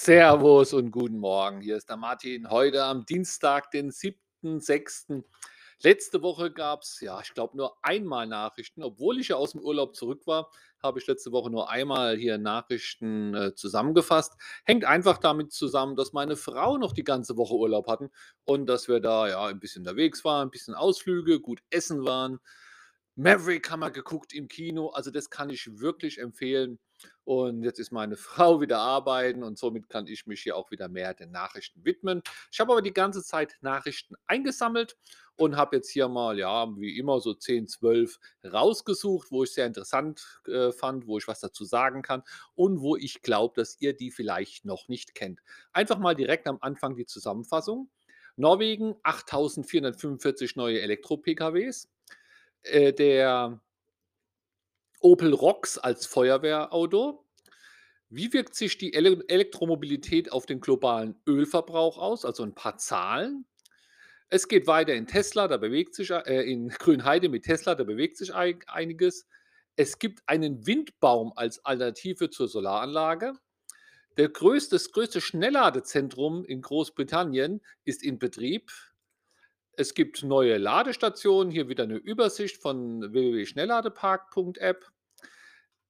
Servus und guten Morgen. Hier ist der Martin. Heute am Dienstag, den 7.6. Letzte Woche gab es, ja, ich glaube, nur einmal Nachrichten. Obwohl ich ja aus dem Urlaub zurück war, habe ich letzte Woche nur einmal hier Nachrichten äh, zusammengefasst. Hängt einfach damit zusammen, dass meine Frau noch die ganze Woche Urlaub hatten und dass wir da ja ein bisschen unterwegs waren, ein bisschen Ausflüge, gut essen waren. Maverick haben wir geguckt im Kino. Also das kann ich wirklich empfehlen. Und jetzt ist meine Frau wieder arbeiten und somit kann ich mich hier auch wieder mehr den Nachrichten widmen. Ich habe aber die ganze Zeit Nachrichten eingesammelt und habe jetzt hier mal, ja, wie immer so 10, 12 rausgesucht, wo ich sehr interessant äh, fand, wo ich was dazu sagen kann und wo ich glaube, dass ihr die vielleicht noch nicht kennt. Einfach mal direkt am Anfang die Zusammenfassung. Norwegen 8445 neue Elektro-PKWs. Äh, der Opel Rocks als Feuerwehrauto. Wie wirkt sich die Ele Elektromobilität auf den globalen Ölverbrauch aus? Also ein paar Zahlen. Es geht weiter in Tesla, da bewegt sich äh, in Grünheide mit Tesla, da bewegt sich ei einiges. Es gibt einen Windbaum als Alternative zur Solaranlage. Der größte, das größte Schnellladezentrum in Großbritannien ist in Betrieb. Es gibt neue Ladestationen, hier wieder eine Übersicht von www.schnellladepark.app.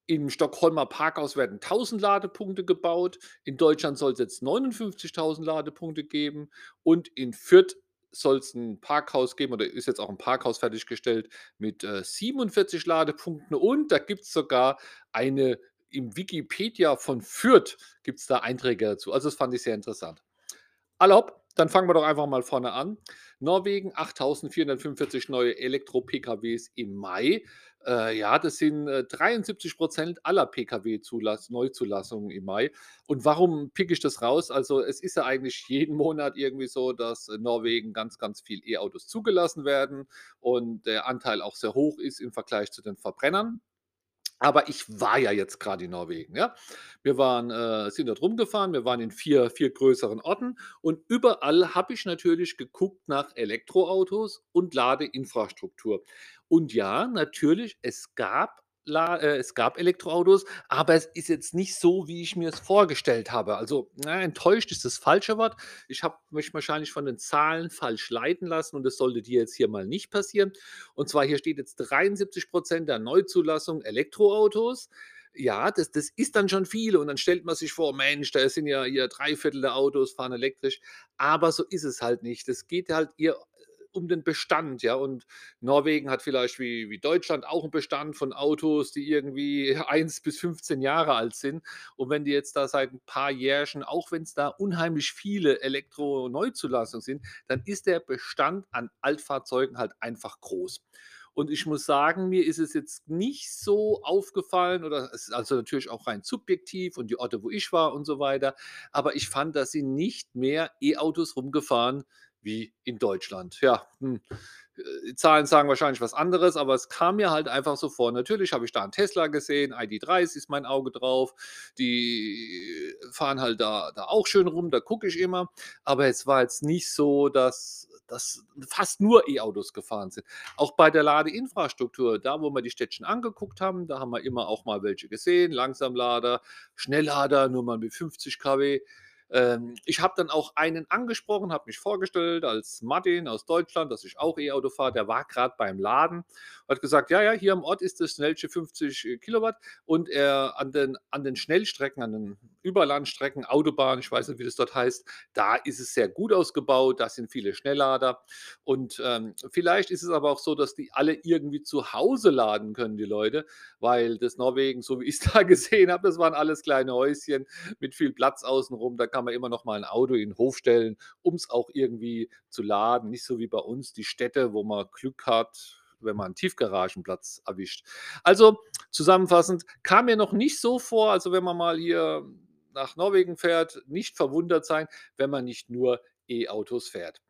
Im Stockholmer Parkhaus werden 1000 Ladepunkte gebaut. In Deutschland soll es jetzt 59.000 Ladepunkte geben. Und in Fürth soll es ein Parkhaus geben oder ist jetzt auch ein Parkhaus fertiggestellt mit äh, 47 Ladepunkten. Und da gibt es sogar eine im Wikipedia von Fürth gibt es da Einträge dazu. Also das fand ich sehr interessant. Allop, dann fangen wir doch einfach mal vorne an. Norwegen 8.445 neue Elektro-PKWs im Mai. Äh, ja, das sind äh, 73 Prozent aller PKW-Neuzulassungen im Mai. Und warum picke ich das raus? Also es ist ja eigentlich jeden Monat irgendwie so, dass in Norwegen ganz, ganz viel E-Autos zugelassen werden und der Anteil auch sehr hoch ist im Vergleich zu den Verbrennern. Aber ich war ja jetzt gerade in Norwegen, ja. Wir waren äh, sind dort rumgefahren, wir waren in vier vier größeren Orten und überall habe ich natürlich geguckt nach Elektroautos und Ladeinfrastruktur. Und ja, natürlich, es gab es gab Elektroautos, aber es ist jetzt nicht so, wie ich mir es vorgestellt habe. Also, na, enttäuscht ist das falsche Wort. Ich habe mich wahrscheinlich von den Zahlen falsch leiten lassen und das sollte dir jetzt hier mal nicht passieren. Und zwar hier steht jetzt 73% der Neuzulassung Elektroautos. Ja, das das ist dann schon viel und dann stellt man sich vor: „Mensch, da sind ja hier 3 der Autos fahren elektrisch.“ Aber so ist es halt nicht. Es geht halt eher um den Bestand, ja. Und Norwegen hat vielleicht wie, wie Deutschland auch einen Bestand von Autos, die irgendwie 1 bis 15 Jahre alt sind. Und wenn die jetzt da seit ein paar Jährchen, auch wenn es da unheimlich viele Elektro-Neuzulassungen sind, dann ist der Bestand an Altfahrzeugen halt einfach groß. Und ich muss sagen, mir ist es jetzt nicht so aufgefallen oder es ist also natürlich auch rein subjektiv und die Orte, wo ich war und so weiter. Aber ich fand, dass sie nicht mehr E-Autos rumgefahren wie in Deutschland. Ja, hm. Äh, die Zahlen sagen wahrscheinlich was anderes, aber es kam mir halt einfach so vor. Natürlich habe ich da einen Tesla gesehen, ID.3 ist mein Auge drauf. Die fahren halt da, da auch schön rum, da gucke ich immer. Aber es war jetzt nicht so, dass, dass fast nur E-Autos gefahren sind. Auch bei der Ladeinfrastruktur, da wo wir die Städtchen angeguckt haben, da haben wir immer auch mal welche gesehen. Langsamlader, Schnelllader, nur mal mit 50 kW. Ähm, ich habe dann auch einen angesprochen, habe mich vorgestellt als Martin aus Deutschland, dass ich auch E-Auto fahre. Der war gerade beim Laden hat gesagt, ja, ja, hier am Ort ist das schnellste 50 äh, Kilowatt und er an den, an den Schnellstrecken, an den Überlandstrecken, Autobahn, ich weiß nicht, wie das dort heißt, da ist es sehr gut ausgebaut, da sind viele Schnelllader und ähm, vielleicht ist es aber auch so, dass die alle irgendwie zu Hause laden können, die Leute, weil das Norwegen, so wie ich es da gesehen habe, das waren alles kleine Häuschen mit viel Platz außenrum, da kann man immer noch mal ein Auto in den Hof stellen, um es auch irgendwie zu laden. Nicht so wie bei uns die Städte, wo man Glück hat, wenn man einen Tiefgaragenplatz erwischt. Also zusammenfassend kam mir noch nicht so vor, also wenn man mal hier nach Norwegen fährt, nicht verwundert sein, wenn man nicht nur E-Autos fährt.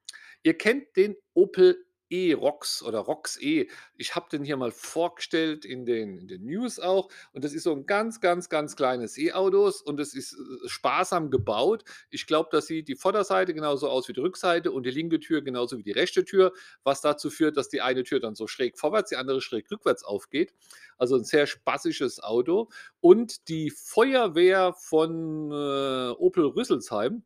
Ihr kennt den Opel E-Rox oder Rox E. Ich habe den hier mal vorgestellt in den in den News auch und das ist so 'n ganz, ganz, ganz kleines E-Autos und das ist, äh, sparsam gebaut. Ich glaube, das sieht die Vorderseite genauso aus wie die Rückseite und die linke Tür genauso wie die rechte Tür, was dazu führt, dass die eine Tür dann so schräg vorwärts, die andere schräg rückwärts aufgeht. Also 'n sehr spaßiges Auto. Und die Feuerwehr von, äh, Opel Rüsselsheim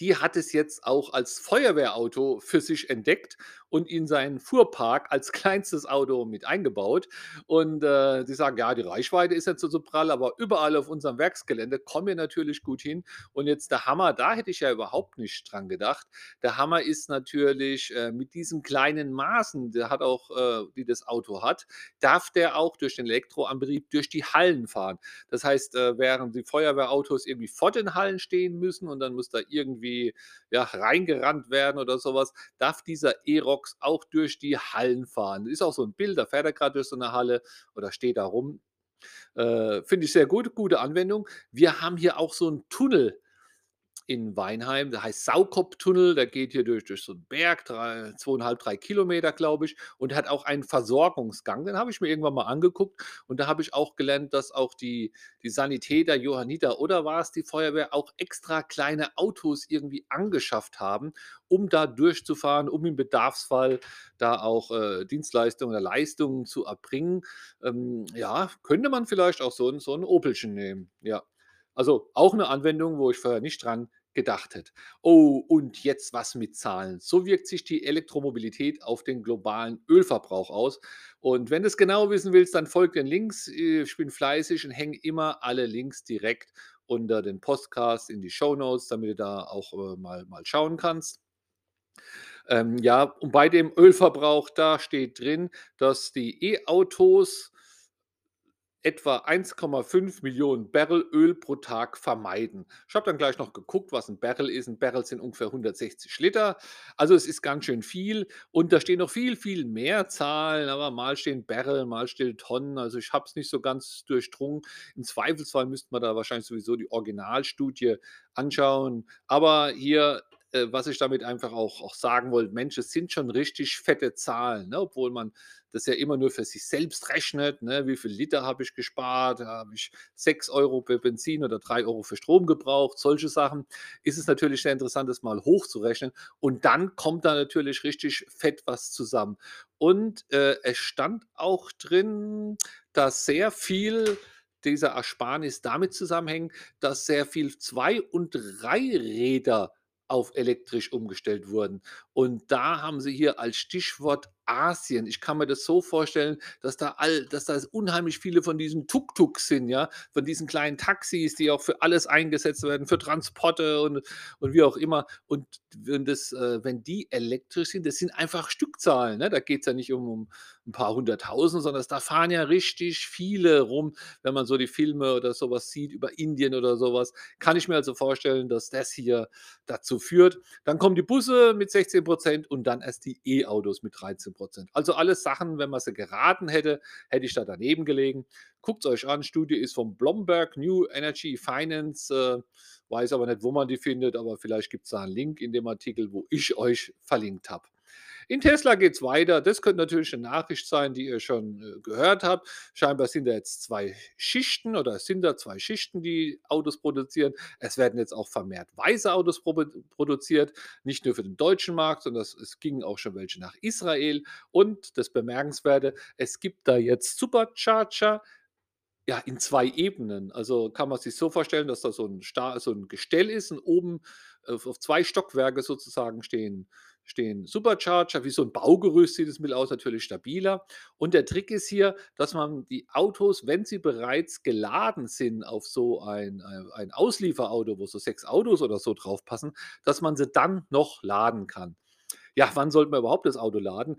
die hat es jetzt auch als Feuerwehrauto für sich entdeckt und in seinen Fuhrpark als kleinstes Auto mit eingebaut. Und, äh, sagen: „Ja, die Reichweite ist nicht so so prall, aber überall auf unserem Werksgelände kommen wir natürlich gut hin.“ Und jetzt der Hammer, da hätte ich ja überhaupt nicht dran gedacht. Der Hammer ist natürlich, äh, mit diesen kleinen Maßen, der hat auch äh, die das Auto hat, darf der auch durch den Elektroantrieb durch die Hallen fahren. Das heißt, äh, während die Feuerwehrautos irgendwie vor den Hallen stehen müssen und dann muss da irgendwie, ja, reingerannt werden oder so was, darf dieser E-Rox auch durch die Hallen fahren. Ist auch so 'n Bild, da fährt er grad durch so 'ne Halle oder steht da rum. Äh, finde ich sehr gut, gute Anwendung. Wir haben hier auch so 'n Tunnel in Weinheim, der heißt Saukopp-Tunnel, der geht hier durch durch so 'n Berg, 3 2,5, 3 Kilometer, glaube ich, und hat auch einen Versorgungsgang. Den habe ich mir irgendwann mal angeguckt und da habe ich auch gelernt, dass auch die die Sanitäter, Johanniter oder war's die Feuerwehr, auch extra kleine Autos irgendwie angeschafft haben, um da durchzufahren, um im Bedarfsfall da auch, äh, Dienstleistungen oder Leistungen zu erbringen. Ähm, ja, könnte man vielleicht auch so so 'n Opelchen nehmen, ja. Also, auch 'ne Anwendung, wo ich vorher nicht dran gedacht hätte. Oh, und jetzt was mit Zahlen. So wirkt sich die Elektromobilität auf den globalen Ölverbrauch aus. Und wenn du's genau wissen willst, dann folge den Links. Äh, ich bin fleißig und hänge immer alle Links direkt unter den Podcast in die Shownotes, damit du da auch, äh, mal mal schauen kannst. Ähm, ja, und bei dem Ölverbrauch, da steht drin, dass die E-Autos etwa 1,5.000.000 Barrel Öl pro Tag vermeiden. Ich habe dann gleich noch geguckt, was 'n Barrel ist. 'N Barrel sind ungefähr 160 Liter. Also, es ist ganz schön viel und da stehen noch viel, viel mehr Zahlen, aber mal stehen Barrel, mal stehen Tonnen. Also, ich habe es nicht so ganz durchdrungen. Im Zweifelsfall müsste man da wahrscheinlich sowieso die Originalstudie anschauen. Aber hier, äh, was ich damit einfach auch auch sagen wollte: Mensch, es sind schon richtig fette Zahlen, ne, obwohl man das ja immer nur für sich selbst rechnet, ne? Wie viel Liter habe ich gespart? Habe ich 6 € für Benzin oder 3 € für Strom gebraucht, solche Sachen. Ist es natürlich sehr interessant, das mal hochzurechnen und dann kommt da natürlich richtig fett was zusammen. Und, äh, es stand auch drin, dass sehr viel dieser Ersparnis damit zusammenhängt, dass sehr viel Zwei und Dreiräder auf elektrisch umgestellt wurden. Und da haben sie hier als Stichwort Asien. Ich kann mir das so vorstellen, dass da all dass da unheimlich viele von diesen Tuk-Tuks sind, ja, von diesen kleinen Taxis, die auch für alles eingesetzt werden, für Transporte und und wie auch immer. Und wenn das äh, wenn die elektrisch sind, das sind einfach Stückzahlen, ne? Da geht's ja nicht um um 'n paar 100.000, sondern da fahren ja richtig viele rum, wenn man so die Filme oder so was sieht über Indien oder so was. Kann ich mir also vorstellen, dass das hier dazu führt. Dann kommen die Busse mit 16 % und dann erst die E-Autos mit 13 %. Also, alles Sachen, wenn man sie geraten hätte, hätte ich da daneben gelegen. Guckt's euch an. Studie ist vom Bloomberg New Energy Finance, äh, weiß aber nicht, wo man die findet, aber vielleicht gibt's da 'n Link in dem Artikel, wo ich euch verlinkt habe. In Tesla geht's weiter. Das könnte natürlich 'ne Nachricht sein, die ihr schon, äh, gehört habt. Scheinbar sind da jetzt 2 Schichten oder es sind da 2 Schichten, die Autos produzieren. Es werden jetzt auch vermehrt weiße Autos produziert, nicht nur für den deutschen Markt, sondern es es gingen auch schon welche nach Israel. Und das Bemerkenswerte, es gibt da jetzt Supercharger, ja, in 2 Ebenen. Also, kann man sich so vorstellen, dass da so 'n Sta so 'n Gestell ist und oben auf auf 2 Stockwerke sozusagen stehen stehen Supercharger. Wie so 'n Baugerüst sieht es mit aus, natürlich stabiler. Und der Trick ist hier, dass man die Autos, wenn sie bereits geladen sind auf so ein ein ein Auslieferauto, wo so 6 Autos oder so draufpassen, dass man sie dann noch laden kann. Ja, wann sollte man überhaupt das Auto laden?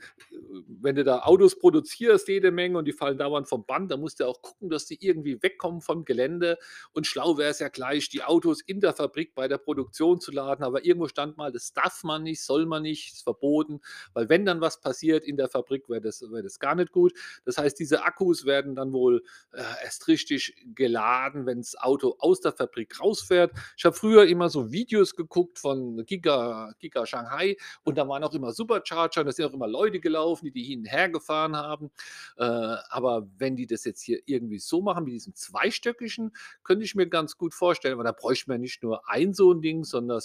Wenn du da Autos produzierst jede Menge und die fallen dauernd vom Band, dann musst du auch gucken, dass die irgendwie wegkommen vom Gelände. Und schlau wäre es ja gleich, die Autos in der Fabrik bei der Produktion zu laden. Aber irgendwo stand mal, das darf man nicht, soll man nicht, ist verboten, weil wenn dann was passiert in der Fabrik, wäre das wäre das gar nicht gut. Das heißt, diese Akkus werden dann wohl, äh, erst richtig geladen, wenn's Auto aus der Fabrik rausfährt. Ich habe früher immer so Videos geguckt von Giga Giga Shanghai und da waren auch immer Supercharger, da sind auch immer Leute gelaufen, die die hin und her gefahren haben. Äh, aber wenn die das jetzt hier irgendwie so machen, mit diesem zweistöckigen, könnte ich mir ganz gut vorstellen, weil da bräuchte man nicht nur ein so ein Ding, sondern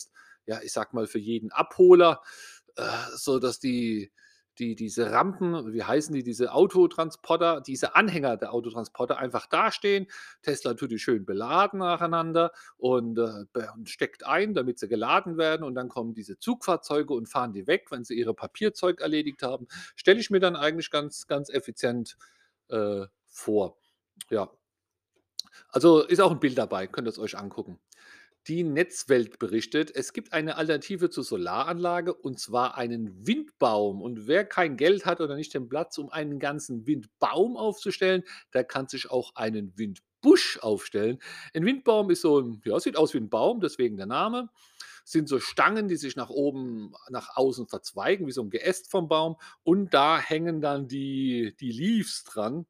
ja, ich sag mal, für jeden Abholer, äh, so dass die die diese Rampen, wie heißen die, diese Autotransporter, diese Anhänger der Autotransporter einfach dastehen. Tesla tut die schön beladen nacheinander und, äh, und steckt ein, damit sie geladen werden und dann kommen diese Zugfahrzeuge und fahren die weg, wenn sie ihre Papierzeug erledigt haben. Stelle ich mir dann eigentlich ganz, ganz effizient äh, vor. Ja. Also ist auch ein Bild dabei, könnt ihr es euch angucken. Die Netzwelt berichtet, es gibt eine Alternative zur Solaranlage und zwar einen Windbaum. Und wer kein Geld hat oder nicht den Platz, um einen ganzen Windbaum aufzustellen, der kann sich auch einen Windbusch aufstellen. Ein Windbaum ist so ja, sieht aus wie ein Baum, deswegen der Name. Sind so Stangen, die sich nach oben, nach außen verzweigen, wie so ein Geäst vom Baum. Und da hängen dann die, die Leaves dran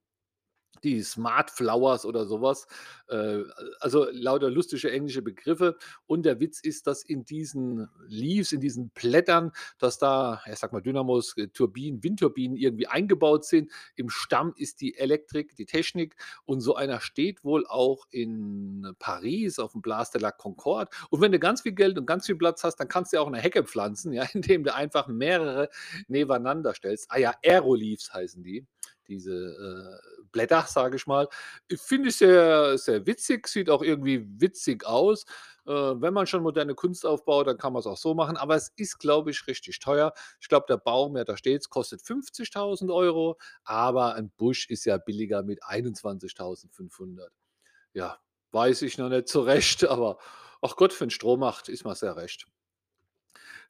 die Smart Flowers oder sowas, Äh, also lauter lustige englische Begriffe. Und der Witz ist, dass in diesen Leaves, in diesen Blättern, dass da, ich sag mal, Dynamos, äh, Turbinen, Windturbinen irgendwie eingebaut sind. Im Stamm ist die Elektrik, die Technik. Und so einer steht wohl auch in Paris auf dem Place de la Concorde. Und wenn du ganz viel Geld und ganz viel Platz hast, dann kannst du ja auch eine Hecke pflanzen, ja, indem du einfach mehrere nebeneinander stellst. Ah ja, Aeroleaves heißen die diese äh, Blätter, sage ich mal. Finde ich sehr, sehr witzig, sieht auch irgendwie witzig aus. Äh, wenn man schon moderne Kunst aufbaut, dann kann man es auch so machen. Aber es ist, glaube ich, richtig teuer. Ich glaube, der Baum, ja, da steht es, kostet 50.000 Euro. Aber ein Busch ist ja billiger mit 21.500. Ja, weiß ich noch nicht so recht. Aber ach Gott, für den Strommacht ist man sehr recht.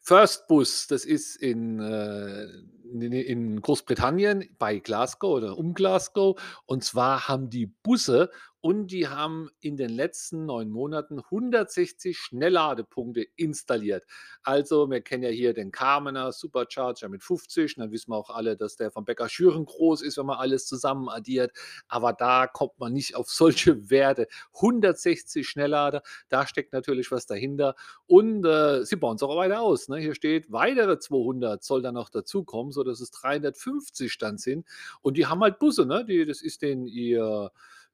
First Bus, das ist in, äh, in Großbritannien bei Glasgow oder um Glasgow. Und zwar haben die Busse und die haben in den letzten neun Monaten 160 Schnellladepunkte installiert. Also, wir kennen ja hier den Carmener Supercharger mit 50. Und dann wissen wir auch alle, dass der von Becker Schüren groß ist, wenn man alles zusammen addiert. Aber da kommt man nicht auf solche Werte. 160 Schnelllader, da steckt natürlich was dahinter. Und äh, sie bauen es auch weiter aus. Ne? Hier steht, weitere 200 soll dann noch dazukommen, sodass es 350 dann sind. Und die haben halt Busse, ne? Die, das ist den ihr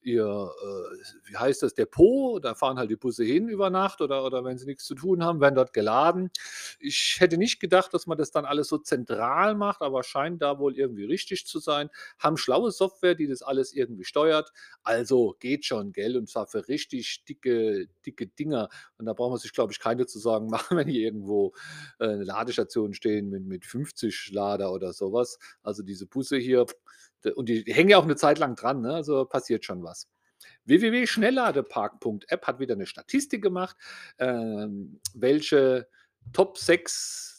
ihr, äh, wie heißt das, Depot. Da fahren halt die Busse hin über Nacht oder, oder wenn sie nichts zu tun haben, werden dort geladen. Ich hätte nicht gedacht, dass man das dann alles so zentral macht, aber scheint da wohl irgendwie richtig zu sein. Haben schlaue Software, die das alles irgendwie steuert. Also geht schon, gell? Und zwar für richtig dicke, dicke Dinger. Und da braucht man sich, glaube ich, keine zu sagen machen, wenn hier irgendwo äh, Ladestationen stehen mit, mit 50 Lader oder sowas. Also diese Busse hier, und die, hängen ja auch eine Zeit lang dran, ne? also passiert schon was. www.schnellladepark.app hat wieder eine Statistik gemacht, ähm, welche Top 6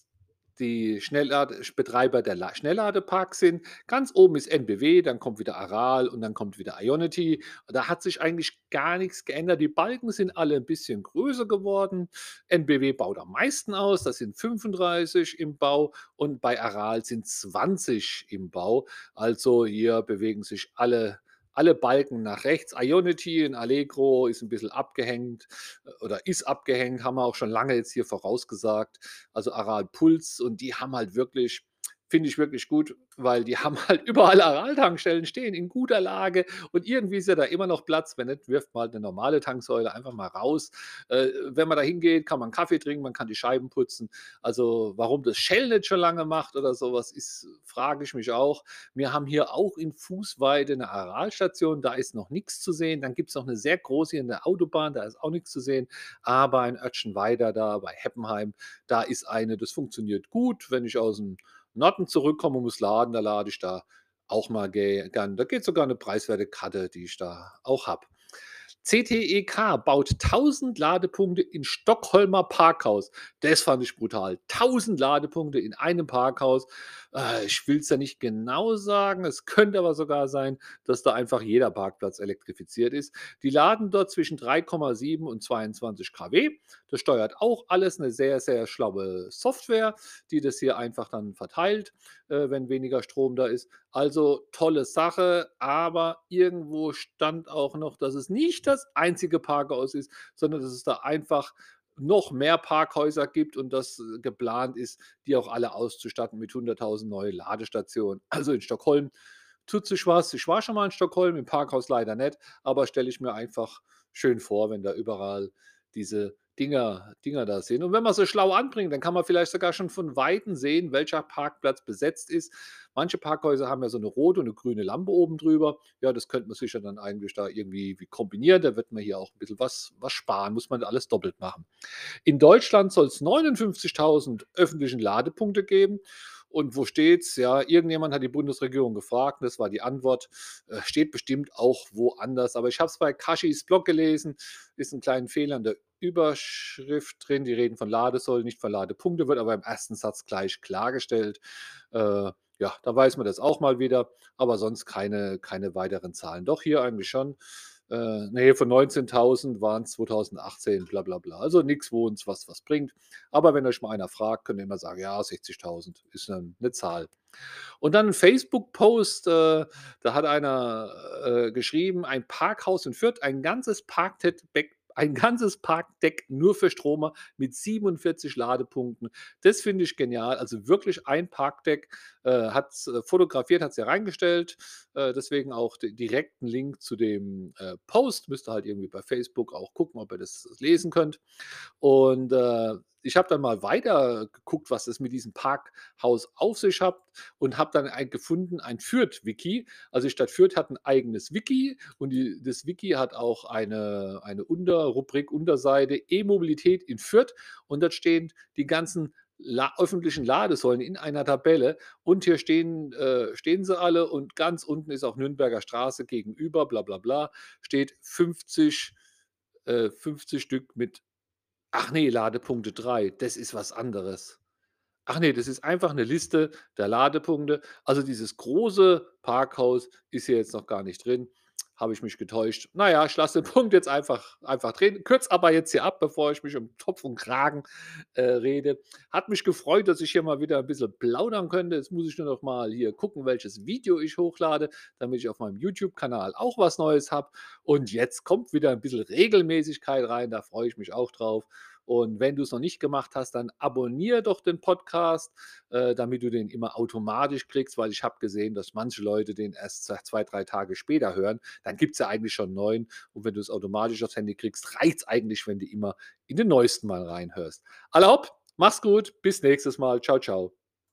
die Schnelllade Betreiber der La Schnellladeparks sind. Ganz oben ist NBW, dann kommt wieder Aral und dann kommt wieder Ionity. Da hat sich eigentlich gar nichts geändert. Die Balken sind alle ein bisschen größer geworden. NBW baut am meisten aus, das sind 35 im Bau und bei Aral sind 20 im Bau. Also hier bewegen sich alle alle Balken nach rechts. Ionity in Allegro ist ein bisschen abgehängt äh, oder ist abgehängt, haben wir auch schon lange jetzt hier vorausgesagt. Also Aral Puls und die haben halt wirklich Finde ich wirklich gut, weil die haben halt überall Aral-Tankstellen stehen, in guter Lage und irgendwie ist ja da immer noch Platz. Wenn nicht, wirft man halt 'ne normale Tanksäule einfach mal raus. Äh, wenn man da hingeht, kann man Kaffee trinken, man kann die Scheiben putzen. Also, warum das Shell nicht schon lange macht oder sowas, ist frage ich mich auch. Wir haben hier auch in Fußweite eine Aral-Station, da ist noch nichts zu sehen. Dann gibt es noch eine sehr große hier in der Autobahn, da ist auch nichts zu sehen. Aber ein Örtchen weiter da bei Heppenheim, da ist eine, das funktioniert gut, wenn ich aus dem Norden zurückkomme und muss laden, da lade ich da auch mal gern. Da geht sogar eine preiswerte Karte, die ich da auch habe. CTEK baut 1000 Ladepunkte in Stockholmer Parkhaus. Das fand ich brutal. 1000 Ladepunkte in einem Parkhaus. Äh, ich will es ja nicht genau sagen. Es könnte aber sogar sein, dass da einfach jeder Parkplatz elektrifiziert ist. Die laden dort zwischen 3,7 und 22 kW. Das steuert auch alles eine sehr, sehr schlaue Software, die das hier einfach dann verteilt, äh, wenn weniger Strom da ist. Also tolle Sache, aber irgendwo stand auch noch, dass es nicht das einzige Parkhaus ist, sondern dass es da einfach noch mehr Parkhäuser gibt und das äh, geplant ist, die auch alle auszustatten mit 100.000 neue Ladestationen. Also in Stockholm tut sich was. Ich war schon mal in Stockholm, im Parkhaus leider nicht, aber stelle ich mir einfach schön vor, wenn da überall diese Dinger Dinger da sind. Und wenn man so schlau anbringt, dann kann man vielleicht sogar schon von Weitem sehen, welcher Parkplatz besetzt ist. Manche Parkhäuser haben ja so eine rote und eine grüne Lampe oben drüber. Ja, das könnte man sicher dann eigentlich da irgendwie wie kombinieren. Da wird man hier auch ein bisschen was was sparen, muss man alles doppelt machen. In Deutschland soll es 59.000 öffentlichen Ladepunkte geben. Und wo steht's? Ja, irgendjemand hat die Bundesregierung gefragt, das war die Antwort. Äh, steht bestimmt auch woanders. Aber ich habe es bei Kashis Blog gelesen, ist ein kleiner Fehler in der Überschrift drin. Die reden von Ladesäulen, nicht von Ladepunkte, wird aber im ersten Satz gleich klargestellt. Äh, ja, da weiß man das auch mal wieder, aber sonst keine, keine weiteren Zahlen. Doch hier eigentlich schon. Äh, von 19.000 waren es 2018, bla bla bla. Also nichts, wo uns was, was bringt. Aber wenn euch mal einer fragt, könnt ihr immer sagen, ja, 60.000 ist eine, eine Zahl. Und dann ein Facebook-Post, äh, da hat einer äh, geschrieben, ein Parkhaus in Fürth, ein ganzes Parkdeck ein ganzes Parkdeck nur für Stromer mit 47 Ladepunkten. Das finde ich genial. Also wirklich ein Parkdeck, äh, hat es äh, fotografiert, hat es ja reingestellt. Äh, deswegen auch den direkten Link zu dem äh, Post. Müsst ihr halt irgendwie bei Facebook auch gucken, ob ihr das lesen könnt. Und äh, ich habe dann mal weiter geguckt, was es mit diesem Parkhaus auf sich hat und habe dann ein, gefunden, ein Fürth-Wiki. Also die Stadt Fürth hat ein eigenes Wiki und die, das Wiki hat auch eine, eine Unterrubrik, Unterseite E-Mobilität in Fürth und dort stehen die ganzen La öffentlichen Ladesäulen in einer Tabelle und hier stehen, äh, stehen sie alle und ganz unten ist auch Nürnberger Straße gegenüber, bla bla bla, steht 50, äh, 50 Stück mit Ach nee, Ladepunkte 3, das ist was anderes. Ach nee, das ist einfach eine Liste der Ladepunkte. Also, dieses große Parkhaus ist hier jetzt noch gar nicht drin. Habe ich mich getäuscht. Na ja, ich lasse den Punkt jetzt einfach einfach drehen. Kürze aber jetzt hier ab, bevor ich mich um Topf und Kragen, äh, rede. Hat mich gefreut, dass ich hier mal wieder ein bisschen plaudern könnte. Jetzt muss ich nur noch mal hier gucken, welches Video ich hochlade, damit ich auf meinem YouTube-Kanal auch was Neues habe. Und jetzt kommt wieder ein bisschen Regelmäßigkeit rein, da freue ich mich auch drauf. Und wenn du es noch nicht gemacht hast, dann abonniere doch den Podcast, äh, damit du den immer automatisch kriegst, weil ich habe gesehen, dass manche Leute den erst zwei, drei Tage später hören. Dann gibt es ja eigentlich schon neun. Und wenn du es automatisch aufs Handy kriegst, reicht es eigentlich, wenn du immer in den neuesten mal reinhörst. Alle hopp, mach's gut, bis nächstes Mal. Ciao, ciao.